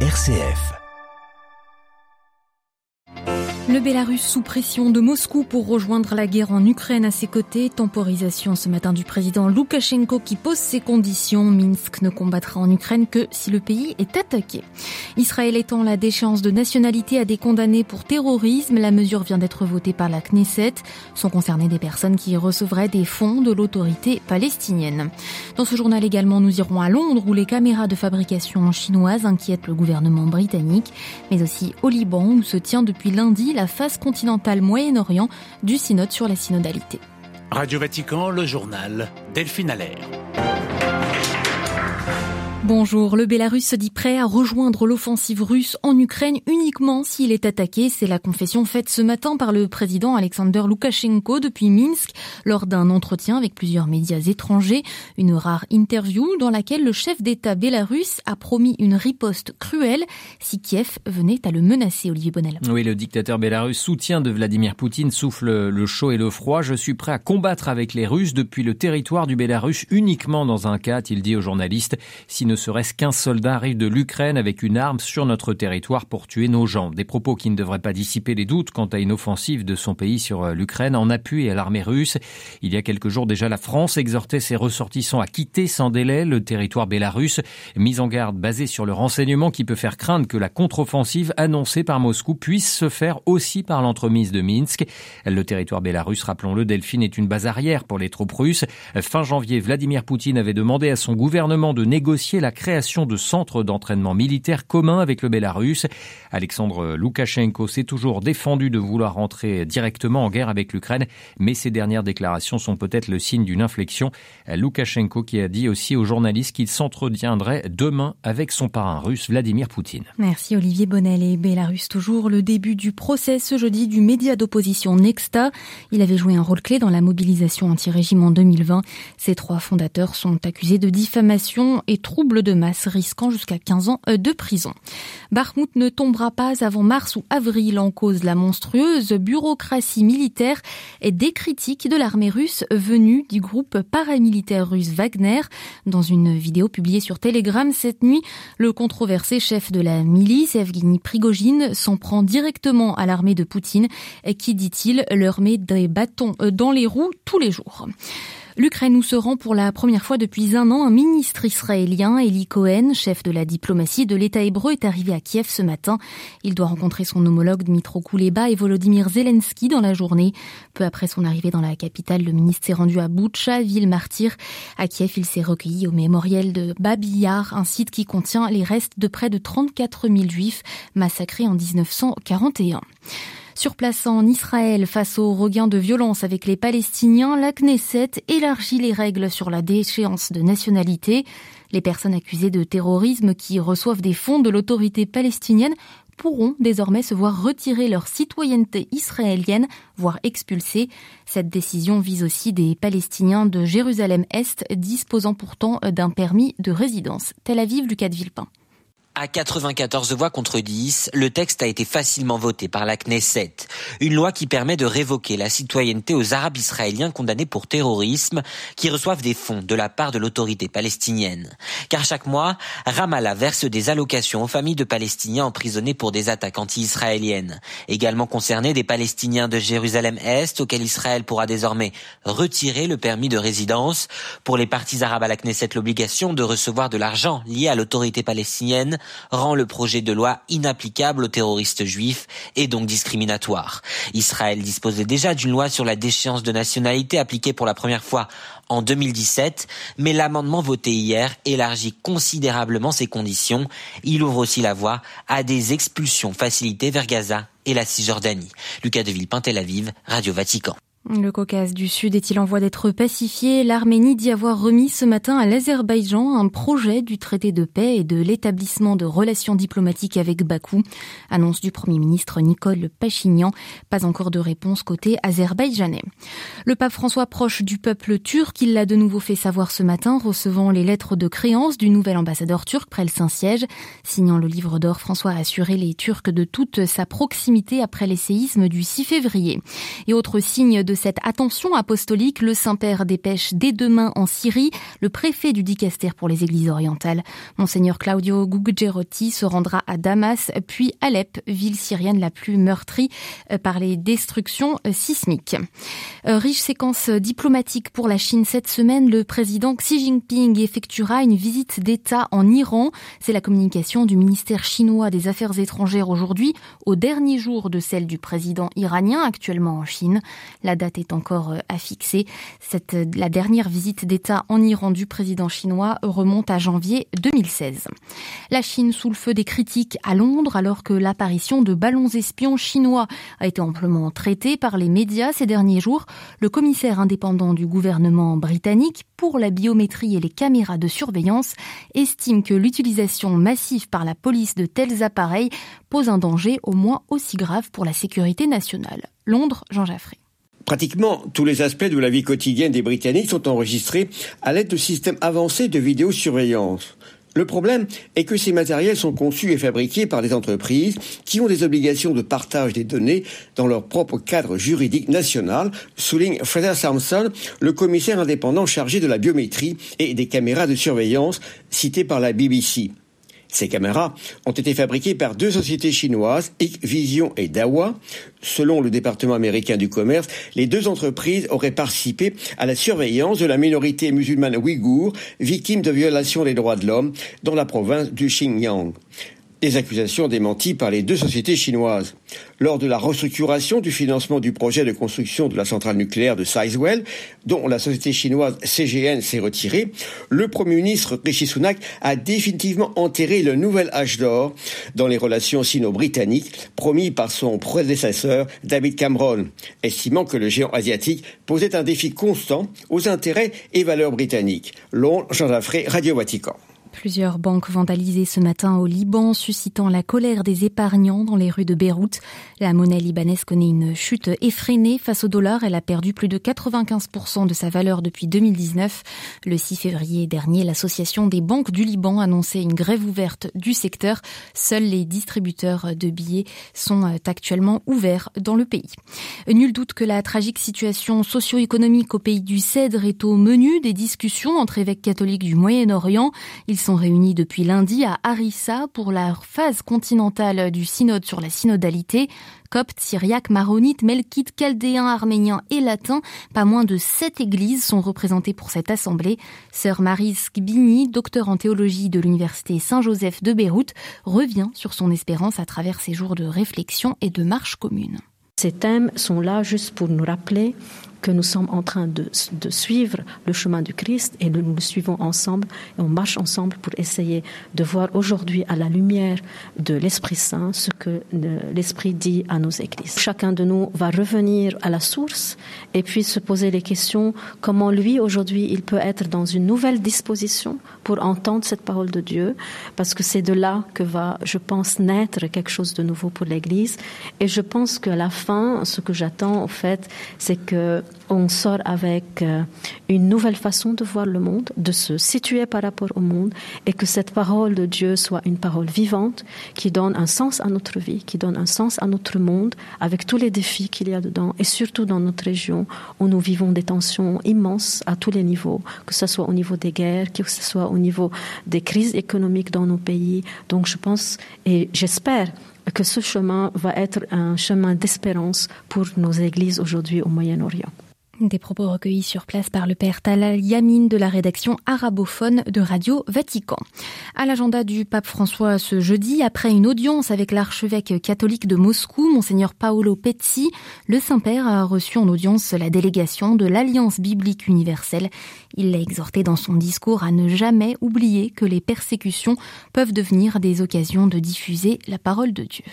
RCF. Le Bélarus sous pression de Moscou pour rejoindre la guerre en Ukraine à ses côtés. Temporisation ce matin du président Loukachenko qui pose ses conditions. Minsk ne combattra en Ukraine que si le pays est attaqué. Israël étend la déchéance de nationalité à des condamnés pour terrorisme. La mesure vient d'être votée par la Knesset. Sont concernées des personnes qui recevraient des fonds de l'autorité palestinienne. Dans ce journal également, nous irons à Londres où les caméras de fabrication chinoises inquiètent le gouvernement britannique, mais aussi au Liban où se tient depuis lundi la phase continentale Moyen-Orient du synode sur la synodalité. Radio Vatican, le journal Delphine Allaire. Bonjour, le Bélarus se dit prêt à rejoindre l'offensive russe en Ukraine uniquement s'il est attaqué. C'est la confession faite ce matin par le président Alexander Loukachenko depuis Minsk lors d'un entretien avec plusieurs médias étrangers. Une rare interview dans laquelle le chef d'État bélarus a promis une riposte cruelle si Kiev venait à le menacer, Olivier Bonnel. Oui, le dictateur bélarus soutien de Vladimir Poutine souffle le chaud et le froid. Je suis prêt à combattre avec les Russes depuis le territoire du Bélarus uniquement dans un cas, il dit aux journalistes, si ne serait-ce qu'un soldat arrive de l'Ukraine avec une arme sur notre territoire pour tuer nos gens. Des propos qui ne devraient pas dissiper les doutes quant à une offensive de son pays sur euh, l'Ukraine en appui à l'armée russe. Il y a quelques jours déjà, la France exhortait ses ressortissants à quitter sans délai le territoire bélarus, mise en garde basée sur le renseignement qui peut faire craindre que la contre-offensive annoncée par Moscou puisse se faire aussi par l'entremise de Minsk. Le territoire bélarus, rappelons-le, Delphine est une base arrière pour les troupes russes. Fin janvier, Vladimir Poutine avait demandé à son gouvernement de négocier la création de centres d'entraînement militaire communs avec le Bélarus. Alexandre Loukachenko s'est toujours défendu de vouloir rentrer directement en guerre avec l'Ukraine, mais ces dernières déclarations sont peut-être le signe d'une inflexion. Loukachenko qui a dit aussi aux journalistes qu'il s'entretiendrait demain avec son parrain russe Vladimir Poutine. Merci Olivier Bonnel et Bélarus toujours le début du procès ce jeudi du média d'opposition Nexta. Il avait joué un rôle clé dans la mobilisation anti-régime en 2020. Ces trois fondateurs sont accusés de diffamation et troubles de masse risquant jusqu'à 15 ans euh, de prison. Barmouth ne tombera pas avant mars ou avril en cause la monstrueuse bureaucratie militaire et des critiques de l'armée russe venue du groupe paramilitaire russe Wagner. Dans une vidéo publiée sur Telegram cette nuit, le controversé chef de la milice, Evgeny Prigogine, s'en prend directement à l'armée de Poutine qui, dit-il, leur met des bâtons euh, dans les roues tous les jours. L'Ukraine où se rend pour la première fois depuis un an un ministre israélien, Eli Cohen, chef de la diplomatie de l'État hébreu, est arrivé à Kiev ce matin. Il doit rencontrer son homologue Dmitro Kuleba et Volodymyr Zelensky dans la journée. Peu après son arrivée dans la capitale, le ministre s'est rendu à Boutcha, ville martyre. À Kiev, il s'est recueilli au mémorial de Babiyar, un site qui contient les restes de près de 34 000 juifs massacrés en 1941. Sur Israël, face au regain de violence avec les Palestiniens, la Knesset élargit les règles sur la déchéance de nationalité. Les personnes accusées de terrorisme qui reçoivent des fonds de l'autorité palestinienne pourront désormais se voir retirer leur citoyenneté israélienne, voire expulsée. Cette décision vise aussi des Palestiniens de Jérusalem-Est disposant pourtant d'un permis de résidence. Tel Aviv, Lucas de Villepin. À 94 voix contre 10, le texte a été facilement voté par la Knesset. Une loi qui permet de révoquer la citoyenneté aux Arabes israéliens condamnés pour terrorisme qui reçoivent des fonds de la part de l'autorité palestinienne. Car chaque mois, Ramallah verse des allocations aux familles de Palestiniens emprisonnés pour des attaques anti-israéliennes. Également concernés des Palestiniens de Jérusalem-Est auxquels Israël pourra désormais retirer le permis de résidence. Pour les partis arabes à la Knesset, l'obligation de recevoir de l'argent lié à l'autorité palestinienne rend le projet de loi inapplicable aux terroristes juifs et donc discriminatoire. Israël disposait déjà d'une loi sur la déchéance de nationalité appliquée pour la première fois en 2017, mais l'amendement voté hier élargit considérablement ces conditions. Il ouvre aussi la voie à des expulsions facilitées vers Gaza et la Cisjordanie. Lucas de Villepin, Tel Aviv, Radio Vatican. Le Caucase du Sud est-il en voie d'être pacifié? L'Arménie dit avoir remis ce matin à l'Azerbaïdjan un projet du traité de paix et de l'établissement de relations diplomatiques avec Bakou. Annonce du Premier ministre Nicole Pachignan. Pas encore de réponse côté azerbaïdjanais. Le pape François proche du peuple turc, il l'a de nouveau fait savoir ce matin, recevant les lettres de créance du nouvel ambassadeur turc près le Saint-Siège. Signant le livre d'or, François a assuré les Turcs de toute sa proximité après les séismes du 6 février. Et autre signe de cette attention apostolique, le Saint-Père dépêche dès demain en Syrie le préfet du dicaster pour les églises orientales. Monseigneur Claudio Gugerotti se rendra à Damas, puis Alep, ville syrienne la plus meurtrie euh, par les destructions euh, sismiques. Euh, riche séquence diplomatique pour la Chine cette semaine, le président Xi Jinping effectuera une visite d'État en Iran. C'est la communication du ministère chinois des Affaires étrangères aujourd'hui, au dernier jour de celle du président iranien actuellement en Chine. Est encore à fixer. Cette, la dernière visite d'État en Iran du président chinois remonte à janvier 2016. La Chine sous le feu des critiques à Londres alors que l'apparition de ballons espions chinois a été amplement traitée par les médias ces derniers jours. Le commissaire indépendant du gouvernement britannique pour la biométrie et les caméras de surveillance estime que l'utilisation massive par la police de tels appareils pose un danger au moins aussi grave pour la sécurité nationale. Londres, Jean Jaffré. Pratiquement tous les aspects de la vie quotidienne des Britanniques sont enregistrés à l'aide de systèmes avancés de vidéosurveillance. Le problème est que ces matériels sont conçus et fabriqués par des entreprises qui ont des obligations de partage des données dans leur propre cadre juridique national, souligne Fraser Sampson, le commissaire indépendant chargé de la biométrie et des caméras de surveillance cité par la BBC. Ces caméras ont été fabriquées par deux sociétés chinoises, Hikvision et Dahua. Selon le département américain du commerce, les deux entreprises auraient participé à la surveillance de la minorité musulmane ouïghour, victime de violations des droits de l'homme dans la province du Xinjiang. Des accusations démenties par les deux sociétés chinoises. Lors de la restructuration du financement du projet de construction de la centrale nucléaire de Sizewell, dont la société chinoise CGN s'est retirée, le Premier ministre Rishi Sunak a définitivement enterré le nouvel âge d'or dans les relations sino-britanniques promis par son prédécesseur David Cameron, estimant que le géant asiatique posait un défi constant aux intérêts et valeurs britanniques. Londres, Jean Radio Vatican. Plusieurs banques vandalisées ce matin au Liban, suscitant la colère des épargnants dans les rues de Beyrouth. La monnaie libanaise connaît une chute effrénée face au dollar. Elle a perdu plus de 95% de sa valeur depuis 2019. Le 6 février dernier, l'association des banques du Liban annonçait une grève ouverte du secteur. Seuls les distributeurs de billets sont euh, actuellement ouverts dans le pays. Nul doute que la tragique situation socio-économique au pays du Cèdre est au menu des discussions entre évêques catholiques du Moyen-Orient. Sont réunis depuis lundi à Harissa pour la phase continentale du synode sur la synodalité. Coptes, syriaques, maronites, melkites, chaldéens, arméniens et latins, pas moins de sept églises sont représentées pour cette assemblée. Sœur Marie Skbini, docteur en théologie de l'université Saint-Joseph de Beyrouth, revient sur son espérance à travers ses jours de réflexion et de marche commune. Ces thèmes sont là juste pour nous rappeler que nous sommes en train de, suivre le chemin du Christ et nous le suivons ensemble et on marche ensemble pour essayer de voir aujourd'hui à la lumière de l'Esprit Saint ce que l'Esprit dit à nos églises. Chacun de nous va revenir à la source et puis se poser les questions comment lui aujourd'hui il peut être dans une nouvelle disposition pour entendre cette parole de Dieu parce que c'est de là que va, je pense, naître quelque chose de nouveau pour l'Église et je pense qu'à la fin, ce que j'attends en fait, c'est que on sort avec euh, une nouvelle façon de voir le monde, de se situer par rapport au monde, et que cette parole de Dieu soit une parole vivante qui donne un sens à notre vie, qui donne un sens à notre monde, avec tous les défis qu'il y a dedans, et surtout dans notre région où nous vivons des tensions immenses à tous les niveaux, que ce soit au niveau des guerres, que ce soit au niveau des crises économiques dans nos pays. Donc je pense et j'espère que ce chemin va être un chemin d'espérance pour nos églises aujourd'hui au Moyen-Orient. Des propos recueillis sur place par le père Talal Yamin de la rédaction arabophone de Radio Vatican. À l'agenda du pape François ce jeudi, après une audience avec l'archevêque catholique de Moscou, monseigneur Paolo Pezzi, le Saint-Père a reçu en audience la délégation de l'Alliance biblique universelle. Il l'a exhorté dans son discours à ne jamais oublier que les persécutions peuvent devenir des occasions de diffuser la parole de Dieu.